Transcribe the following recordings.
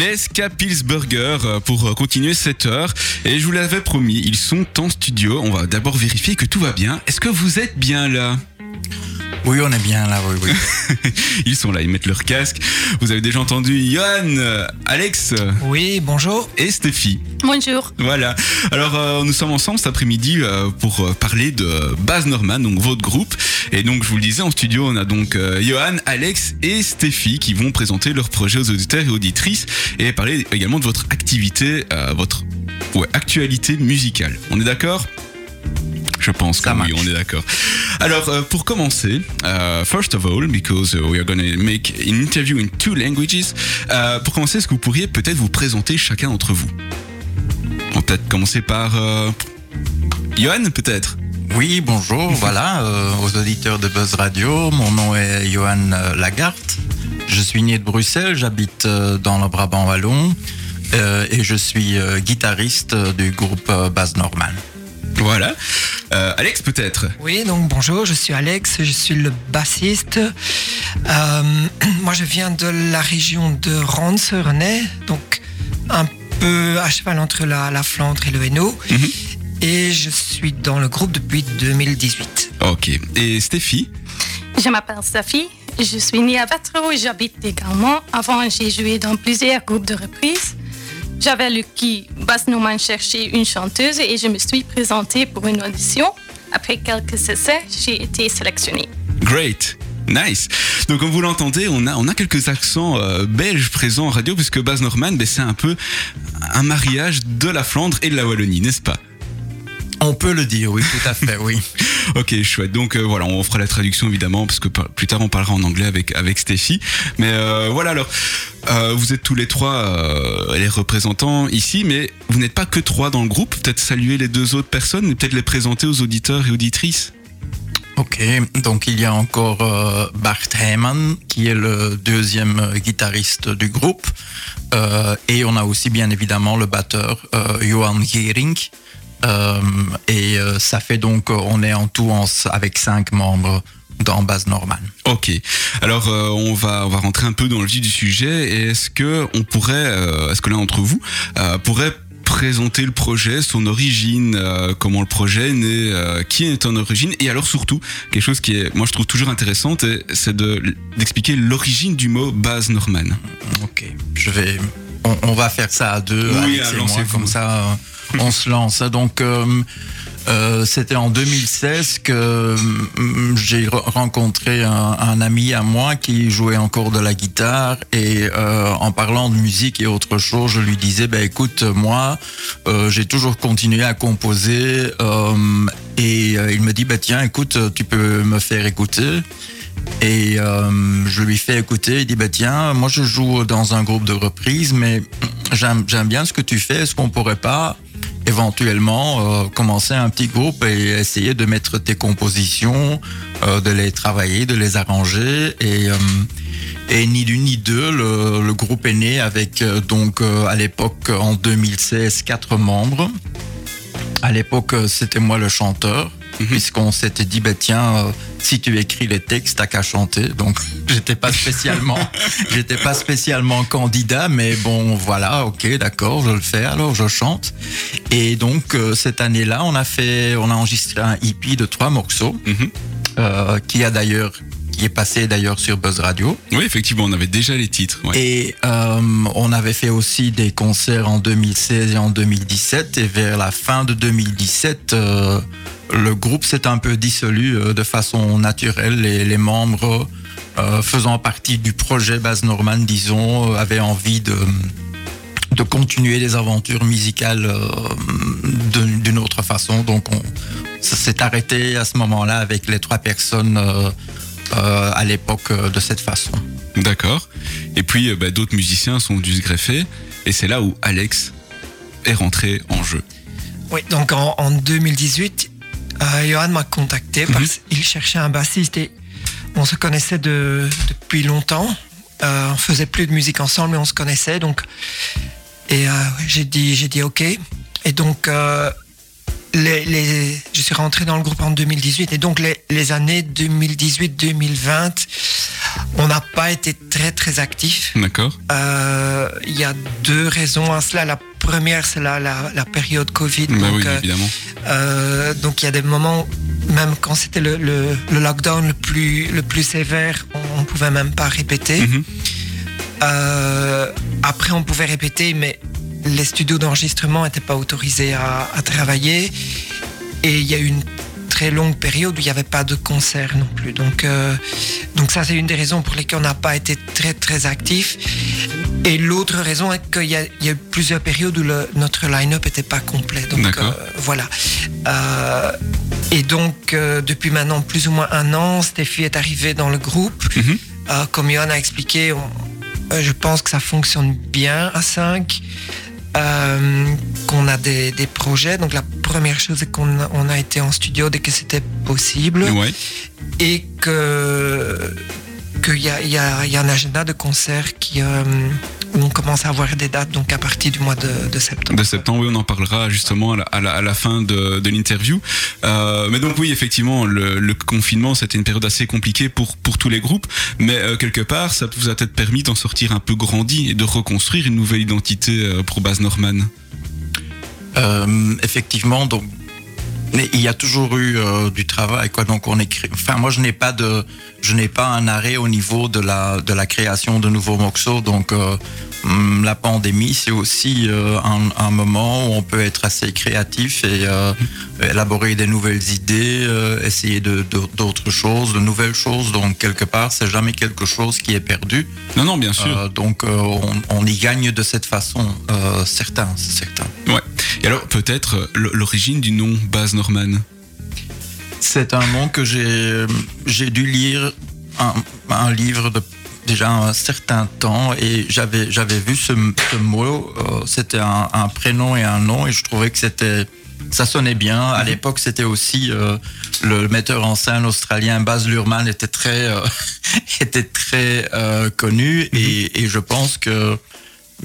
les Skapilsburger euh, pour euh, continuer cette heure. Et je vous l'avais promis, ils sont en studio. On va d'abord vérifier que tout va bien. Est-ce que vous êtes bien là? Oui, on est bien là, oui, oui. Ils sont là, ils mettent leur casque. Vous avez déjà entendu Johan, euh, Alex Oui, bonjour. et Stéphie. Bonjour. Voilà. Alors euh, nous sommes ensemble cet après-midi euh, pour parler de Baz Norman, donc votre groupe. Et donc je vous le disais en studio, on a donc euh, Johan, Alex et Stéphie qui vont présenter leur projet aux auditeurs et auditrices et parler également de votre activité, euh, votre ouais, actualité musicale. On est d'accord? Je pense que oui, on est d'accord. Alors, euh, pour commencer, euh, first of all, because uh, we are going to make an interview in two languages, euh, pour commencer, est-ce que vous pourriez peut-être vous présenter chacun d'entre vous? On va peut-être commencer par euh, Johan, peut-être Oui, bonjour, voilà, euh, aux auditeurs de Buzz Radio. Mon nom est Johan Lagarde. Je suis né de Bruxelles, j'habite dans le Brabant Wallon euh, et je suis euh, guitariste du groupe Baz Norman. Voilà. Euh, Alex, peut-être Oui, donc bonjour, je suis Alex, je suis le bassiste. Euh, moi, je viens de la région de Rance-Renais, donc un peu à cheval entre la, la Flandre et le Hainaut. Mhm. Et je suis dans le groupe depuis 2018. Ok. Et Stéphie? Je m'appelle Sophie. Je suis née à Waterloo et j'habite également. Avant, j'ai joué dans plusieurs groupes de reprises. J'avais lu qui Bas Norman cherchait une chanteuse et je me suis présentée pour une audition. Après quelques essais, j'ai été sélectionnée. Great. Nice. Donc comme vous l'entendez, on a on a quelques accents euh, belges présents en radio puisque Baz Norman, ben, c'est un peu un mariage de la Flandre et de la Wallonie, n'est-ce pas? On peut le dire, oui, tout à fait, oui. Ok, chouette. Donc euh, voilà, on fera la traduction évidemment parce que plus tard on parlera en anglais avec avec Stéphie. Mais euh, voilà alors, euh, vous êtes tous les trois les représentants ici, mais vous n'êtes pas que trois dans le groupe. Peut-être saluer les deux autres personnes et peut-être les présenter aux auditeurs et auditrices. Ok, donc il y a encore euh, Bart Heyman qui est le deuxième guitariste du groupe Euh, et on a aussi bien évidemment le batteur euh, Johan Gering Euh, et euh, ça fait donc euh, on est en tout en, avec cinq membres dans Baz Norman. Ok. Alors euh, on va on va rentrer un peu dans le vif du sujet. Et est-ce que on pourrait, euh, est-ce que l'un d'entre vous euh, pourrait présenter le projet, son origine, euh, comment le projet est né, euh, qui est en origine, et alors surtout quelque chose qui est, moi je trouve toujours intéressante, c'est de d'expliquer l'origine du mot base Norman. Ok, je vais. On, on va faire ça à deux, Oui, Alex et moi, lancez-vous. comme ça, euh, on se lance. Donc, euh, euh, c'était en 2016 que mm, j'ai re- rencontré un, ami à moi qui jouait encore de la guitare et euh, en parlant de musique et autre chose, je lui disais, ben écoute, moi, euh, j'ai toujours continué à composer euh, et euh, il me dit, bah tiens, écoute, tu peux me faire écouter. Et euh, je lui fais écouter, il dit, bah tiens, moi je joue dans un groupe de reprises, mais j'aime bien ce que tu fais, est-ce qu'on pourrait pas éventuellement euh, commencer un petit groupe et essayer de mettre tes compositions, euh, de les travailler, de les arranger et... euh, et ni d'une ni deux, le, le groupe est né avec euh, donc euh, à l'époque en 2016 quatre membres. À l'époque, euh, c'était moi le chanteur, Mhm. puisqu'on s'était dit, bah, tiens, euh, si tu écris les textes, t'as qu'à chanter. Donc, j'étais pas spécialement, j'étais pas spécialement candidat, mais bon, voilà, ok, d'accord, je le fais, alors je chante. Et donc, euh, cette année-là, on a fait, on a enregistré un EP de trois morceaux, Mhm. euh, qui a d'ailleurs, qui est passé d'ailleurs sur Buzz Radio. Oui, effectivement, on avait déjà les titres. ouais. Et euh, on avait fait aussi des concerts en 2016 et en 2017. Et vers la fin de 2017, euh, le groupe s'est un peu dissolu euh, de façon naturelle. Les, les membres faisant partie du projet Baz Norman, disons, avaient envie de de continuer les aventures musicales euh, d'une autre façon. Donc, on, s'est arrêté à ce moment-là avec les trois personnes euh, euh, à l'époque euh, de cette façon. D'accord. Et puis euh, bah, d'autres musiciens sont dû se greffer, et c'est là où Alex est rentré en jeu. Oui, donc en, en 2018, euh, Johan m'a contacté parce qu'il cherchait un bassiste et on se connaissait de, depuis longtemps. Euh, on faisait plus de musique ensemble, mais on se connaissait. Donc, et euh, j'ai dit, j'ai dit OK. Et donc, euh, les, les- je suis rentré dans le groupe en 2018 et donc les, les années 2018-2020 on n'a pas été très très actif. D'accord. Euh, Il y a deux raisons à cela. La première, c'est la, la, la période Covid. Bah donc, oui, euh, évidemment. euh, donc il y a des moments, même quand c'était le, le, le lockdown le plus, le plus sévère, on ne pouvait même pas répéter. Mhm. Euh, après, on pouvait répéter, mais les studios d'enregistrement n'étaient pas autorisés à, à travailler. Et il y a eu une très longue période où il n'y avait pas de concert non plus. Donc, euh, donc ça, c'est une des raisons pour lesquelles on n'a pas été très, très actif. Et l'autre raison est qu'il y, a- il y a eu plusieurs périodes où le- notre line-up n'était pas complet. Donc, euh, voilà. Euh, et donc, depuis maintenant plus ou moins un an, Stéphie est arrivée dans le groupe. Mhm. Comme Johan a expliqué, on- je pense que ça fonctionne bien à 5. Qu'on a des, des projets. Donc la première chose, c'est qu'on a, on a été en studio dès que c'était possible Ouais. et que qu'il y y, a, il y a un agenda de concerts qui, euh, où on commence à avoir des dates donc à partir du mois de, de septembre. De septembre, oui, on en parlera justement à la, à la, à la fin de, de l'interview. Euh, mais donc oui, effectivement, le, le confinement, c'était une période assez compliquée pour, pour tous les groupes, mais euh, quelque part, ça vous a peut-être permis d'en sortir un peu grandi et de reconstruire une nouvelle identité pour Baz Norman. Euh, effectivement, donc mais il y a toujours eu euh, du travail, quoi. Donc on écrit. Enfin, moi, je n'ai pas de, je n'ai pas un arrêt au niveau de la de la création de nouveaux morceaux. Donc euh, hum, la pandémie, c'est aussi euh, un, un moment où on peut être assez créatif et euh, élaborer des nouvelles idées, essayer de d'autres choses, de nouvelles choses. Donc quelque part, c'est jamais quelque chose qui est perdu. Non, non, bien sûr. Donc on, on y gagne de cette façon, euh, certain, c'est certain. Ouais. Et alors, peut-être l'origine du nom Baz Norman? C'est un nom que j'ai j'ai dû lire un, un livre de déjà un certain temps et j'avais j'avais vu ce, ce mot. euh, c'était un, un prénom et un nom et je trouvais que c'était ça sonnait bien. À l'époque, c'était aussi euh, le metteur en scène australien Baz Luhrmann était très euh, était très euh, connu et, et je pense que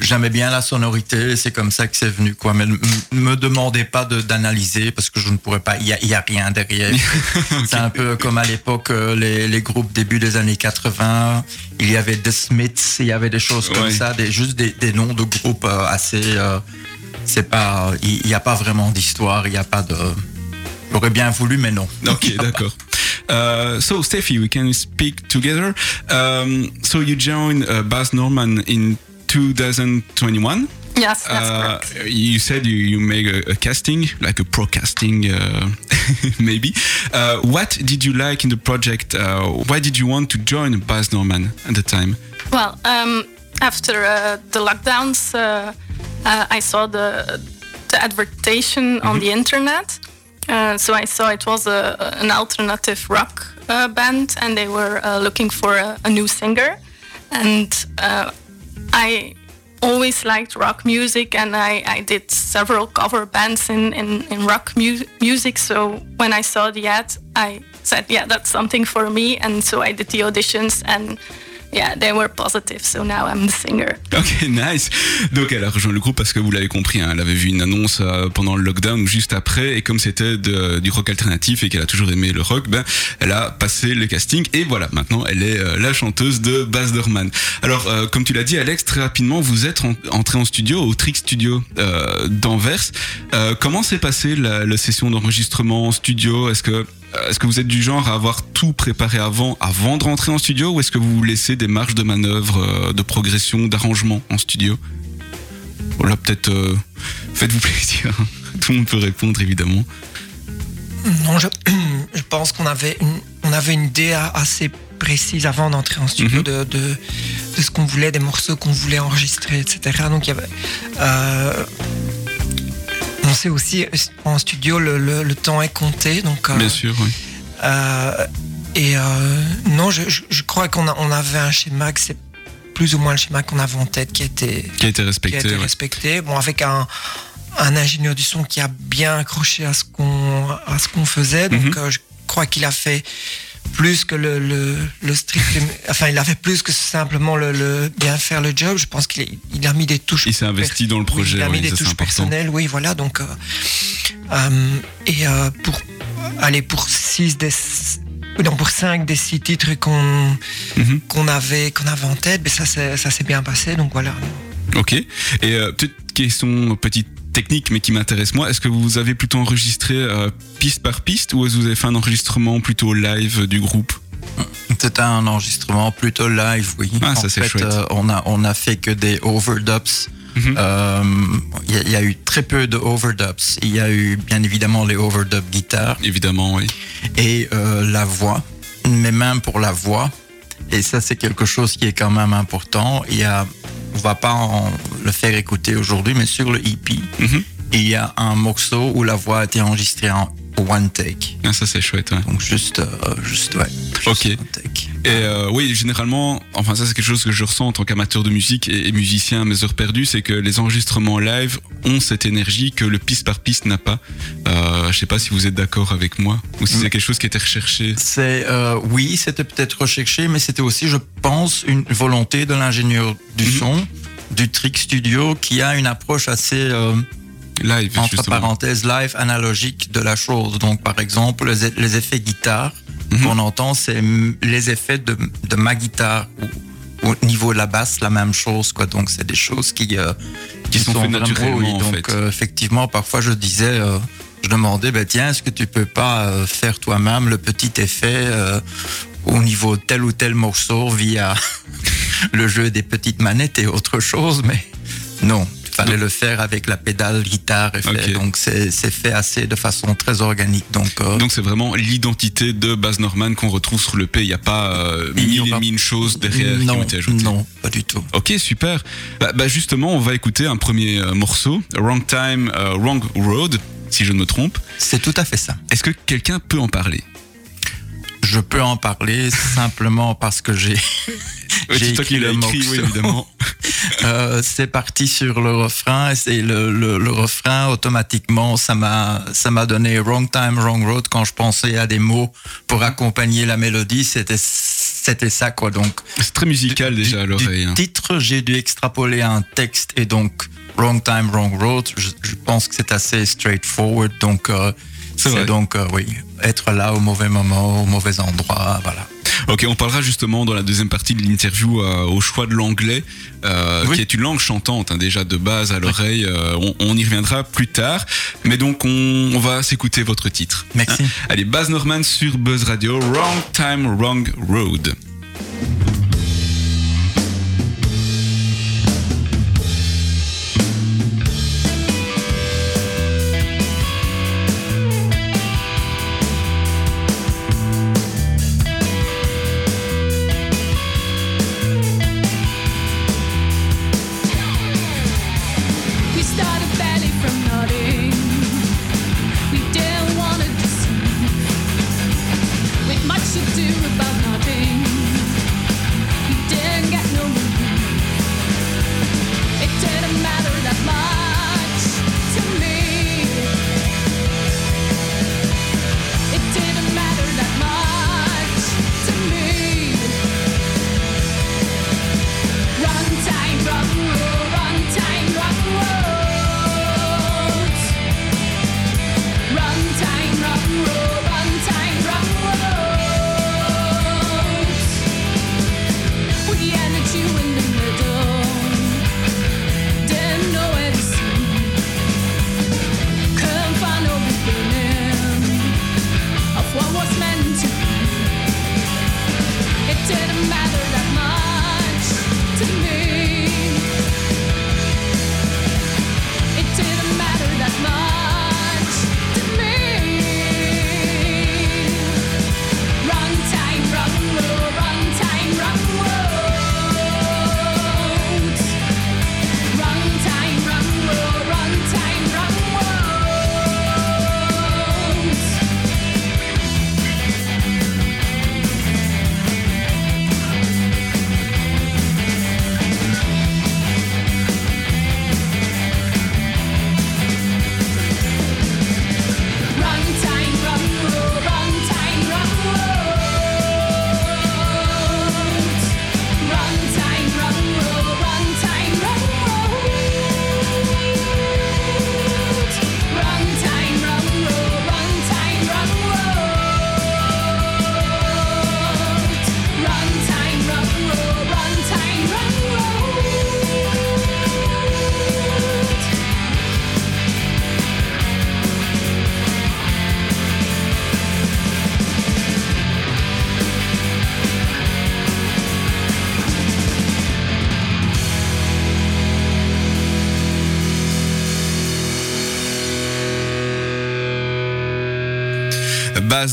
J'aimais bien la sonorité, c'est comme ça que c'est venu, quoi. Mais ne me demandez pas d'analyser parce que je ne pourrais pas. Il y a, y a rien derrière. C'est un peu comme à l'époque euh, les, les groupes début des années 80. Il y avait The Smiths, il y avait des choses comme Ouais. ça, des, juste des, des noms de groupes euh, assez. euh, c'est pas. Il n'y a pas vraiment d'histoire. Il n'y a pas de. J'aurais bien voulu, mais non. Ok, d'accord. Uh, so, Steffi, we can speak together. Um, so, you joined uh, Baz Norman in 2021. Yes, that's Uh, you said you, you make a, a casting, like a pro casting, uh, maybe. Uh, what did you like in the project? Uh, why did you want to join Baz Norman at the time? Well, um, after uh, the lockdowns, uh, uh, I saw the the advertisement on the internet. Uh, so I saw it was a, an alternative rock uh, band, and they were uh, looking for a, a new singer. And uh, I always liked rock music, and I, I did several cover bands in, in, in rock mu- music. So when I saw the ad, I said, yeah, that's something for me. And so I did the auditions, and yeah, they were positive. So now I'm the singer. Ok, nice. Donc elle a rejoint le groupe parce que vous l'avez compris, hein, elle avait vu une annonce euh, pendant le lockdown juste après, et comme c'était du rock alternatif et qu'elle a toujours aimé le rock, ben elle a passé le casting et voilà, maintenant elle est euh, la chanteuse de Baz Luhrmann. Alors euh, comme tu l'as dit, Alex, très rapidement vous êtes en- entré en studio au Trick Studio d'Anvers. Comment s'est passée la session d'enregistrement en studio? Est-ce que est-ce que vous êtes du genre à avoir tout préparé avant, avant de rentrer en studio, ou est-ce que vous vous laissez des marges de manœuvre, euh, de progression, d'arrangement en studio? Voilà, peut-être euh, faites-vous plaisir. Tout le monde peut répondre, évidemment. Non, je, je pense qu'on avait une, on avait une idée assez précise avant d'entrer en studio Mhm. de, de, de ce qu'on voulait, des morceaux qu'on voulait enregistrer, etc. Donc il y avait. euh, sait aussi en studio le, le- le temps est compté, donc. euh, Bien sûr, oui. euh, et euh, non, je, je- je crois qu'on a- on avait un schéma que c'est plus ou moins le schéma qu'on avait en tête qui était Qui a été qui a respecté. été ouais. respecté. Bon, avec un, un ingénieur du son qui a bien accroché à ce qu'on à ce qu'on faisait. Donc, Mhm. euh, je crois qu'il a fait plus que le, le, le strict. Enfin, il a fait plus que simplement le, le bien faire le job. Je pense qu'il il a mis des touches. Il s'est investi dans le Oui, projet, il a mis oui, des touches personnelles. Oui, voilà. Donc, euh, euh, et euh, pour aller pour 6 des donc pour cinq des six titres qu'on Mhm. qu'on avait qu'on avait en tête, mais ça s'est- ça s'est bien passé. Donc voilà. Ok. Et petite question, petite technique, mais qui m'intéresse moi. Est-ce que vous avez plutôt enregistré euh, piste par piste ou est-ce que vous avez fait un enregistrement plutôt live du groupe? C'était un enregistrement plutôt live, oui. Ah, en ça, c'est fait, chouette. euh, on a on a fait que des overdubs. Mhm. Euh, Il y, a- il y a eu très peu de overdubs. Il y a eu bien évidemment les overdubs guitare Évidemment, oui. et euh, la voix, mais même pour la voix. Et ça, c'est quelque chose qui est quand même important. Il y a, on va pas en le faire écouter aujourd'hui, mais sur le EP, Mhm. il y a un morceau où la voix a été enregistrée en one take. Ah, ça c'est chouette. ouais. Donc juste, euh, juste ouais. juste Ok. one take. Et euh, oui, généralement, enfin ça c'est quelque chose que je ressens en tant qu'amateur de musique et, et musicien à mes heures perdues, c'est que les enregistrements live ont cette énergie que le piste par piste n'a pas. Euh, je sais pas si vous êtes d'accord avec moi ou si Mm. c'est quelque chose qui était recherché. C'est euh, oui, c'était peut-être recherché, mais c'était aussi, je pense, une volonté de l'ingénieur du Mhm. son, du Trick Studio, qui a une approche assez Live, entre justement. parenthèses live analogique de la chose. Donc par exemple les, les effets guitare Mhm. qu'on entend, c'est les effets de, de ma guitare. Ou, au niveau de la basse, la même chose quoi. Donc c'est des choses qui euh, Qui sont oui, en donc fait. euh, effectivement, parfois je disais. euh, je demandais, ben tiens, est-ce que tu peux pas faire toi-même le petit effet au niveau de tel ou tel morceau via le jeu des petites manettes et autre chose, mais non, fallait Donc- le faire avec la pédale guitare. Ok. Donc c'est fait assez de façon très organique. Donc, euh, Donc c'est vraiment l'identité de Baz Norman qu'on retrouve sur le P. Il n'y a pas euh, mille et mille choses derrière qui ont été ajoutées. non, pas du tout. Ok, super. Bah, bah, justement, on va écouter un premier euh, morceau, Wrong Time, euh, Wrong Road, si je ne me trompe. C'est tout à fait ça. Est-ce que quelqu'un peut en parler? Je peux en parler simplement parce que j'ai j'ai écrit le écrit, oui, morceau. évidemment. Euh, c'est parti sur le refrain et le, le, le refrain automatiquement ça m'a ça m'a donné wrong time wrong road quand je pensais à des mots pour accompagner la mélodie c'était c'était ça quoi donc C'est très musical déjà à l'oreille. hein. titre j'ai dû extrapoler un texte et donc wrong time wrong road je, je pense que c'est assez straightforward donc euh, c'est donc euh, oui être là au mauvais moment au mauvais endroit voilà Ok, on parlera justement dans la deuxième partie de l'interview euh, au choix de l'anglais, euh, Oui. qui est une langue chantante hein, déjà de base à l'oreille. euh, on, on y reviendra plus tard, mais donc on, on va s'écouter votre titre. merci Allez, Baz Norman sur Buzz Radio, Wrong Time, Wrong Road.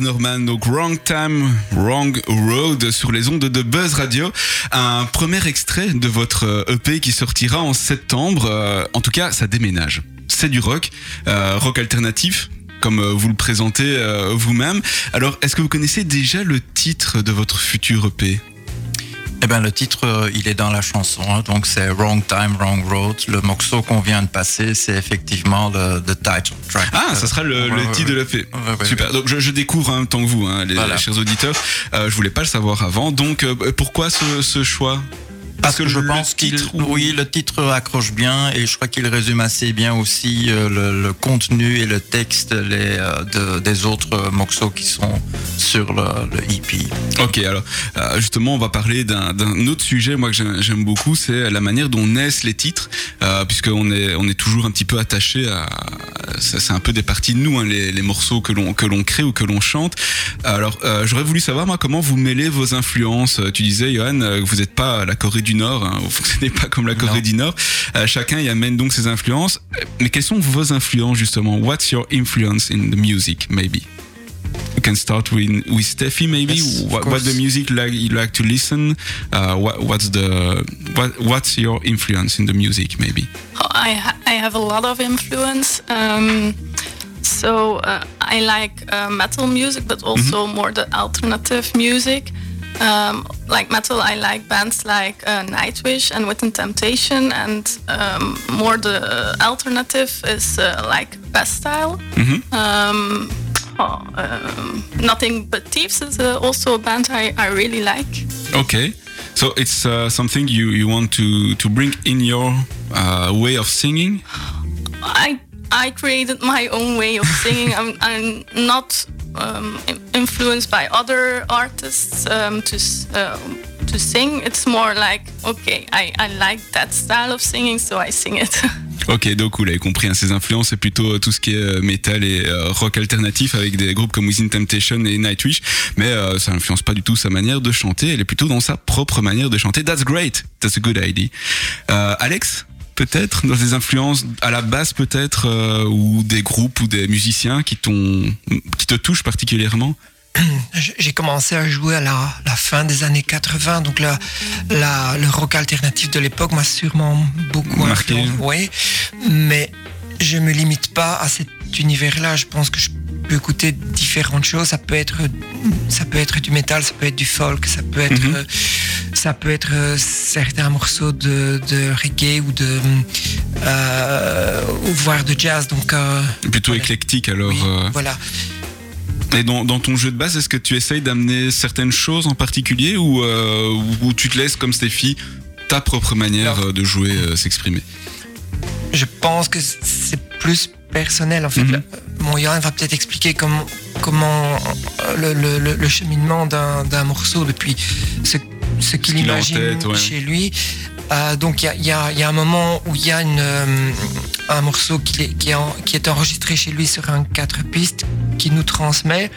Norman, donc Wrong Time, Wrong Road sur les ondes de Buzz Radio. Un premier extrait de votre euh, EP qui sortira en septembre. Euh, en tout cas, ça déménage. C'est du rock, euh, rock alternatif comme vous le présentez vous-même. Alors, est-ce que vous connaissez déjà le titre de votre futur EP Eh ben, le titre, euh, il est dans la chanson, hein, donc c'est Wrong Time, Wrong Road. Le morceau qu'on vient de passer, c'est effectivement le, le title track. Ah, ça sera le, Ouais, le ouais, titre de l'EP. Ouais, Super. Donc je, je découvre en même temps que vous, hein, les, Voilà. chers auditeurs. Euh, je voulais pas le savoir avant. Donc euh, pourquoi ce, ce choix? Parce que je pense qu'il, ou- oui, le titre accroche bien et je crois qu'il résume assez bien aussi euh, le, le contenu et le texte les, euh, de- des autres morceaux qui sont sur le, le E EP. Ok, alors euh, justement, on va parler d'un d'un autre sujet, moi que j'aime beaucoup, c'est la manière dont naissent les titres, euh, puisqu'on est on est toujours un petit peu attaché à, ça, c'est un peu des parties de nous, hein, les, les morceaux que l'on que l'on crée ou que l'on chante. Alors, euh, j'aurais voulu savoir moi comment vous mêlez vos influences. Tu disais, Johan, que vous n'êtes pas la Corée du Nord, hein, vous fonctionnez pas comme la Corée Non. du Nord. Euh, chacun y amène donc ses influences. Mais quelles sont vos influences justement? What's your influence in the music, maybe? You can start with with Steffi, maybe? Yes, what, what the music like you like to listen? Uh, what, what's the what, what's your influence in the music, maybe? I, ha- I have a lot of influence. Um, so uh, I like uh, metal music, but also more the alternative music. Um, like metal, I like bands like uh, Nightwish and Within Temptation, and um, more the alternative is uh, like Bastille. Um, oh, um, Nothing But Thieves is uh, also a band I, I really like. Okay, so it's uh, something you you want to to bring in your uh, way of singing. I I created my own way of singing. I'm, I'm not um, in- influenced by other artists um, to uh, to sing. It's more like okay, I, like that style of singing, so I sing it. Ok, donc vous l'avez compris, hein, ses influences c'est plutôt euh, tout ce qui est euh, métal et euh, rock alternatif avec des groupes comme Within Temptation et Nightwish, mais euh, ça n'influence pas du tout sa manière de chanter, elle est plutôt dans sa propre manière de chanter. That's great, that's a good idea. Alex, peut-être dans des influences à la base peut-être euh, ou des groupes ou des musiciens qui t'ont qui te touchent particulièrement. J'ai commencé à jouer à la, la fin des années 80, donc la, la- le rock alternatif de l'époque m'a sûrement beaucoup Marqué. Oui, mais je me limite pas à cet univers-là. Je pense que je peux écouter différentes choses. Ça peut être, ça peut être du métal, ça peut être du folk, ça peut être, Mhm. ça peut être euh, certains morceaux de, de reggae ou de, euh, ou voire de jazz. Donc euh, Plutôt Voilà. éclectique alors. oui, euh, voilà. Et dans, dans ton jeu de base, est-ce que tu essayes d'amener certaines choses en particulier ou, ou tu te laisses comme Stéphie ta propre manière Alors- de jouer s'exprimer? Je pense que c'est plus personnel. En fait, Mhm. Le- mon Johan va peut-être expliquer comment, comment euh, le, le- le- le cheminement d'un morceau depuis ce, ce qu'il imagine tête, ouais. chez lui. Euh, donc il y y a- il y a un moment où il y a une, euh, un morceau qui est, qui, est en- qui est enregistré chez lui sur un quatre pistes qui nous transmet.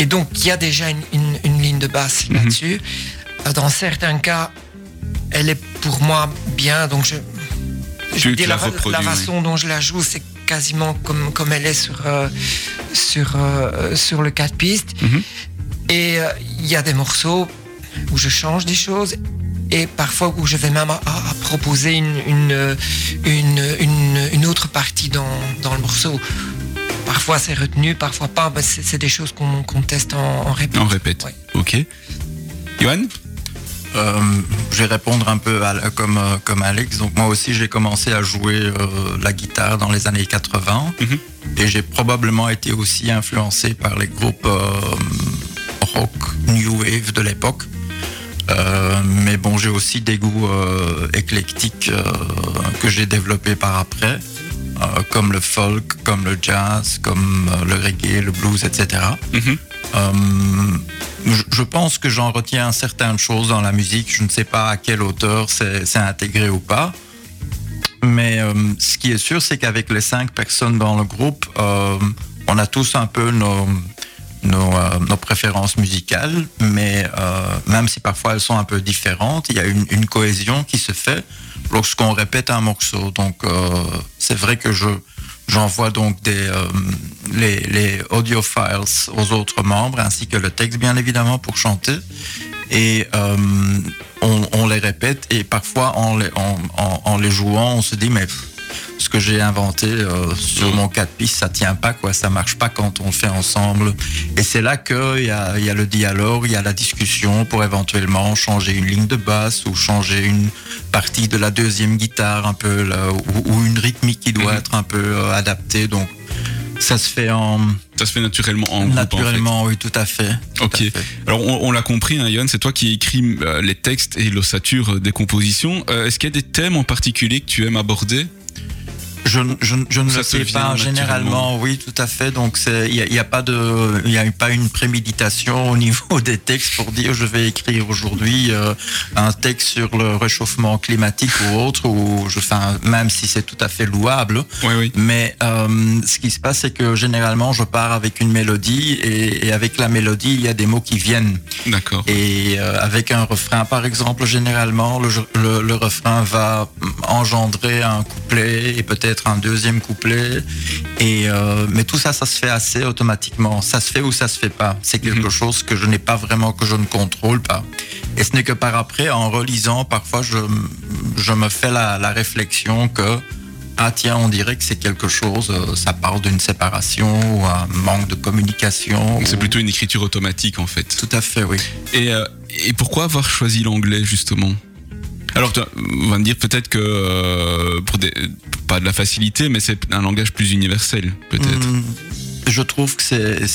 Et donc il y a déjà une, une- une ligne de basse Mhm. là-dessus. Euh, Dans certains cas, elle est pour moi bien. Donc je, je la façon dont je la joue, c'est quasiment comme, comme elle est sur, euh, sur, euh, sur le 4 pistes. Mhm. Et euh, il y a des morceaux où je change des choses et parfois où je vais même à, à- à proposer une, une, une, une- une autre partie dans, dans le morceau. Parfois c'est retenu, parfois pas. C'est des choses qu'on qu'on teste en, en répète. On répète. Ouais. Ok. Johan? Euh, je vais répondre un peu à- comme, euh, comme Alex. Donc moi aussi, j'ai commencé à jouer euh, la guitare dans les années 80 Mhm. et j'ai probablement été aussi influencé par les groupes euh, rock new wave de l'époque. Mais bon, j'ai aussi des goûts éclectiques que j'ai développés par après, comme le folk, comme le jazz, comme le reggae, le blues, etc. je, je pense que j'en retiens certaines choses dans la musique. Je ne sais pas à quelle hauteur c'est intégré ou pas. Mais euh, ce qui est sûr, c'est qu'avec les cinq personnes dans le groupe, euh, on a tous un peu nos, euh, préférences musicales, mais euh, même si parfois elles sont un peu différentes, il y a une, cohésion qui se fait lorsqu'on répète un morceau. Donc euh, c'est vrai que je, J'envoie donc euh, les, audio files aux autres membres, ainsi que le texte, bien évidemment, pour chanter. Et euh, on, les répète, et parfois, en les, jouant, on se dit, mais ce que j'ai inventé euh, sur mon 4 pistes, ça tient pas, quoi, ça marche pas quand on le fait ensemble. Et c'est là qu'il y a, y a le dialogue, il y a la discussion pour éventuellement changer une ligne de basse ou changer une partie de la deuxième guitare un peu là, ou, ou une rythmique qui doit Mhm. être un peu euh, adaptée. Donc ça se fait en Ça se fait naturellement en groupe. naturellement, oui, tout à fait. tout Ok. à fait. Alors on, on l'a compris, hein, c'est toi qui écris euh, les textes et l'ossature des compositions. Euh, Est-ce qu'il y a des thèmes en particulier que tu aimes aborder? Je, je, je ne Ça le vient pas. Généralement, oui, tout à fait. Donc, c'est- il n'y a, y a pas de, il y a pas une préméditation au niveau des textes pour dire je vais écrire aujourd'hui euh, un texte sur le réchauffement climatique ou autre, ou je, enfin, même si c'est tout à fait louable. Oui, oui. Mais euh, ce qui se passe, c'est que généralement, je pars avec une mélodie et, et avec la mélodie, il y a des mots qui viennent. D'accord. Et euh, avec un refrain, par exemple, généralement, le, le, le refrain va engendrer un couplet et peut-être un deuxième couplet. Et euh, mais tout ça, ça se fait assez automatiquement. Ça se fait ou ça se fait pas. C'est quelque Mhm. chose que je n'ai pas vraiment, que je ne contrôle pas. Et ce n'est que par après, en relisant, parfois, je, je me fais la, la réflexion que ah tiens, on dirait que c'est quelque chose, euh, ça parle d'une séparation ou un manque de communication. C'est ou- plutôt une écriture automatique en fait. Tout à fait, oui. Et, euh, et pourquoi avoir choisi l'anglais justement? Alors tu- on va me dire peut-être que euh, pour des, pas de la facilité, mais c'est un langage plus universel peut-être. Hmm, Je trouve que c'est,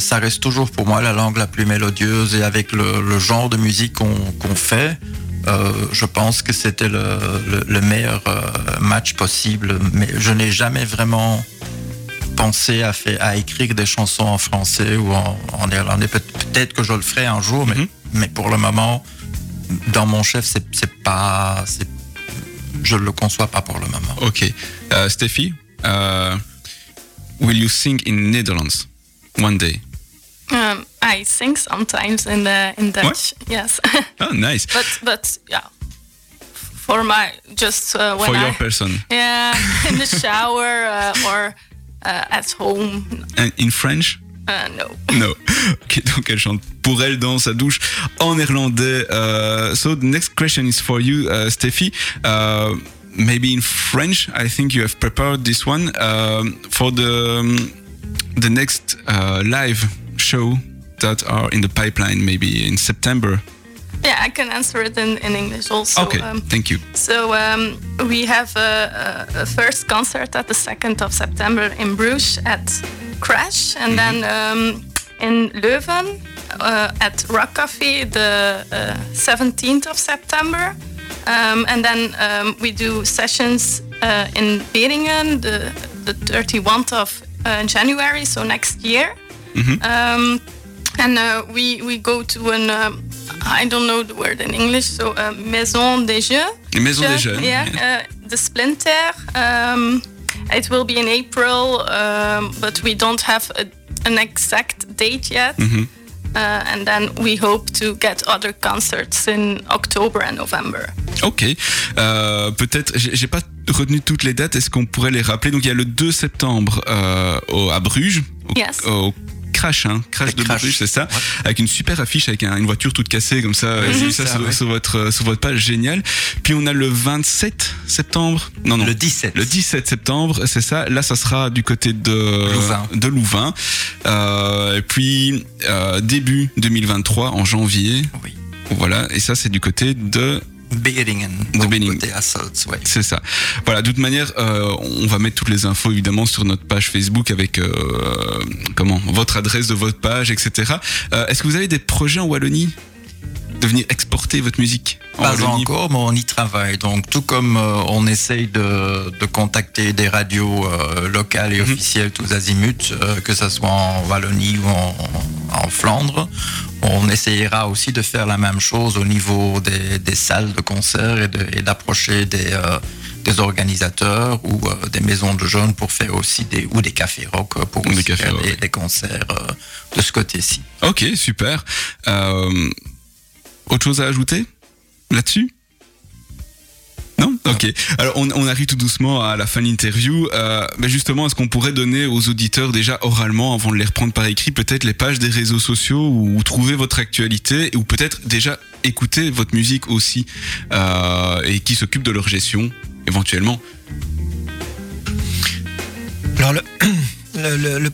ça reste toujours pour moi la langue la plus mélodieuse et avec le, le genre de musique qu'on, fait, euh, je pense que c'était le, le, le meilleur euh, match possible. Mais je n'ai jamais vraiment pensé à, écrire des chansons en français ou en, en néerlandais. Peut- peut-être que je le ferai un jour, mais, Mhm. mais pour le moment, dans mon chef, c'est, pas, c'est, je ne le conçois pas pour le moment. Ok. Euh, Steffi, euh, will you sing in Netherlands one day? Um, I sing sometimes in the in Dutch. Yes, Oh, nice. but but yeah, for my just uh, when For I your person. yeah in the shower uh, or uh, at home. And in French? Uh, no. No. Ok, donc elle chante pour elle dans sa douche en néerlandais. Uh, so the next question is for you, uh, Steffi. Uh, maybe in French, I think you have prepared this one um, for the um, the next live show that are in the pipeline, maybe in September. Yeah, I can answer it in, in English also. okay, Um, thank you. So um, we have a, a, first concert at the 2nd of September in Bruges at Crash, and then um, in Leuven uh, at Rock Coffee the uh, 17th of September. Um, and then um, we do sessions uh, in Beringen the, the 31st of uh, January, so next year. Um, and uh, we, we go to an, um, I don't know the word in English, so uh, Maison des Jeux. Maison des Jeunes. Yeah, uh, the Splinter. Um, it will be in April, um, but we don't have a, an exact date yet. Mhm. Uh, and then we hope to get other concerts in October and November. Ok. Euh, Peut-être, j'ai j'ai pas retenu toutes les dates. Est-ce qu'on pourrait les rappeler? Donc il y a le 2 septembre euh, au- à Bruges, au, Yes. au Crash, hein, Crash de. Bruges, c'est ça, Ouais. avec une super affiche avec un- une voiture toute cassée comme ça. J'ai vu ça, ça, sur, ouais. sur votre sur votre page, génial. Puis on a le 27 septembre. Non non. Le 17. Le 17 septembre, c'est ça. Là, ça sera du côté de Louvain. De Louvain. Euh, et puis euh, début 2023, en janvier. Oui. Voilà. Et ça, c'est du côté de Beringen. De Beringen. ouais. c'est ça. Voilà, de toute manière, euh, on va mettre toutes les infos évidemment sur notre page Facebook avec euh, comment votre adresse de votre page, etc. Euh, Est-ce que vous avez des projets en Wallonie? De venir exporter votre musique en Pas Wallonie encore, mais on y travaille. Donc, tout comme euh, on essaye de, de contacter des radios euh, locales et Mhm. officielles tous azimuts, euh, que ce soit en Wallonie ou en, en Flandre, on essayera aussi de faire la même chose au niveau des, des salles de concert et de- d'approcher des, euh, des organisateurs ou euh, des maisons de jeunes pour faire aussi des ou des cafés rock pour Ou des cafés faire des concerts euh, de ce côté-ci. Ok, super. Euh, autre chose à ajouter là-dessus? Non? Ok. Alors on, on arrive tout doucement à la fin de l'interview. Euh, mais justement, est-ce qu'on pourrait donner aux auditeurs déjà oralement, avant de les reprendre par écrit, peut-être les pages des réseaux sociaux où, où trouver votre actualité ou peut-être déjà écouter votre musique aussi euh, et qui s'occupe de leur gestion éventuellement? Alors le, le, le- le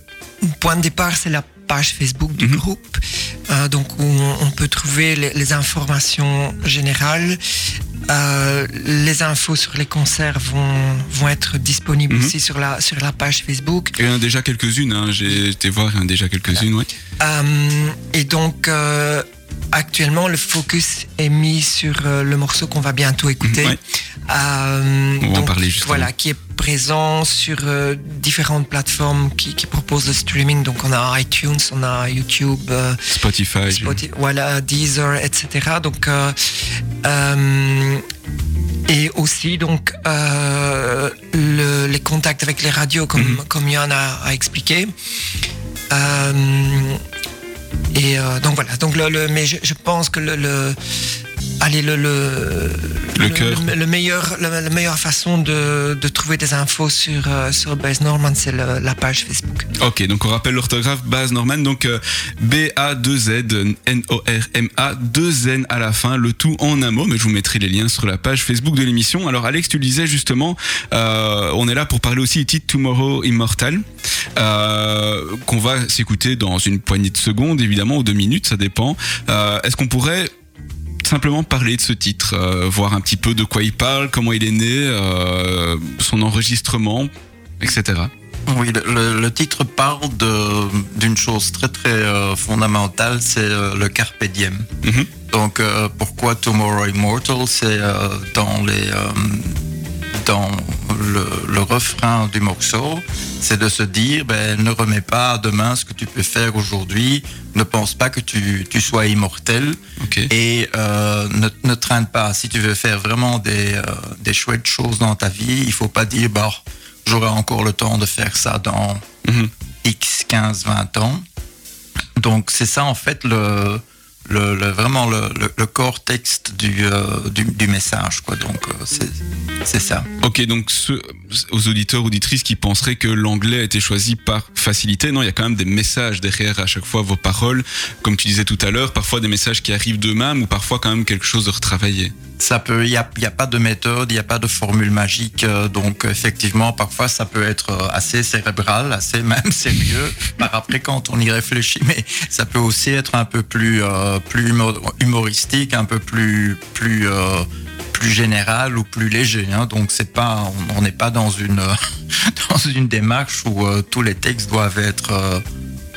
point de départ, c'est la page Facebook du Mhm. groupe, euh, donc où on, peut trouver les, les informations générales. Euh, les infos sur les concerts vont, vont être disponibles Mhm. aussi sur la, sur la page Facebook. Il y en a déjà quelques-unes. Hein. J'ai été voir, il y en a déjà quelques-unes. Ouais. Euh, et donc, actuellement, le focus est mis sur euh, le morceau qu'on va bientôt écouter. Ouais. Euh, On va en donc, parler justement. Voilà, qui est présent sur euh, différentes plateformes qui, qui proposent le streaming. Donc, on a iTunes, on a YouTube, euh, Spotify. voilà, Deezer, etc. Donc, et aussi donc le- les contacts avec les radios, comme, Mhm. comme Yann a, a expliqué. Et euh, donc voilà. Donc le, mais je, pense que le allez le le Le cœur. le, le meilleur la, meilleure façon de, de trouver des infos sur euh, sur Base Norman c'est la page Facebook. Ok, donc on rappelle l'orthographe Baz Norman, donc euh, B-A-2-Z, N-O-R-M-A, 2 N à la fin, le tout en un mot, mais je vous mettrai les liens sur la page Facebook de l'émission. Alors Alex, tu le disais justement, euh, on est là pour parler aussi du titre Tomorrow Immortal, euh, qu'on va s'écouter dans une poignée de secondes, évidemment, ou deux minutes, ça dépend. Est-ce qu'on pourrait simplement parler de ce titre, euh, voir un petit peu de quoi il parle, comment il est né, euh, son enregistrement, etc. Oui, le, titre parle d'une chose très très euh, fondamentale, c'est le carpe diem. Mhm. Donc pourquoi Tomorrow Immortal C'est dans les dans le, le refrain du morceau, c'est de se dire ben, ne remets pas à demain ce que tu peux faire aujourd'hui, ne pense pas que tu, tu sois immortel et euh, ne, ne traîne pas. Si tu veux faire vraiment des, euh, des chouettes choses dans ta vie, il faut pas dire bah, j'aurai encore le temps de faire ça dans Mhm. X, 15, 20 ans. Donc c'est ça en fait le, le, vraiment le, core texte du, euh, message. Quoi. Donc euh, c'est ça. Ok, donc aux auditeurs, auditrices qui penseraient que l'anglais a été choisi par facilité, non, il y a quand même des messages derrière à chaque fois vos paroles, comme tu disais tout à l'heure, parfois des messages qui arrivent d'eux-mêmes ou parfois quand même quelque chose de retravaillé. Ça peut, il n'y a, a pas de méthode, il n'y a pas de formule magique. euh, donc effectivement, parfois ça peut être euh, assez cérébral, assez même sérieux. Par après, quand on y réfléchit, mais ça peut aussi être un peu plus, euh, plus humo- humoristique, un peu plus, plus, plus général ou plus léger. hein. Donc c'est pas, on- n'est pas dans une, dans une démarche où tous les textes doivent être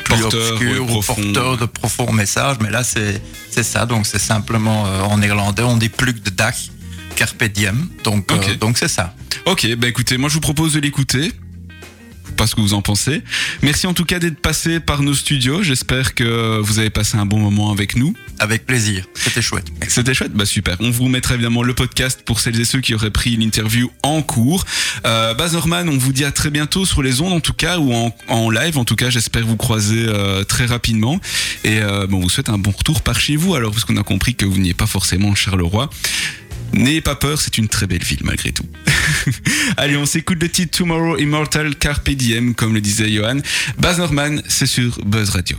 plus ouais, ou porteurs de profonds messages. Mais là, c'est c'est ça. Donc c'est simplement euh, en néerlandais, on dit plus de dag, carpe diem. Donc euh, donc c'est ça. Ok, bah écoutez, moi je vous propose de l'écouter. Pas ce que vous en pensez. Merci en tout cas d'être passé par nos studios. J'espère que vous avez passé un bon moment avec nous. Avec plaisir. C'était chouette. C'était chouette, bah super. On vous mettra évidemment le podcast pour celles et ceux qui auraient pris l'interview en cours. Euh, Baz Norman, on vous dit à très bientôt sur les ondes en tout cas ou en, en live. En tout cas, j'espère vous croiser euh, très rapidement. Et euh, bon, on vous souhaite un bon retour par chez vous. Alors, puisqu'on a compris que vous n'êtes pas forcément Charleroi. N'ayez pas peur, c'est une très belle ville malgré tout. Allez, on s'écoute le titre Tomorrow Immortal Carpe Diem, comme le disait Johan. Baz Norman, c'est sur Buzz Radio.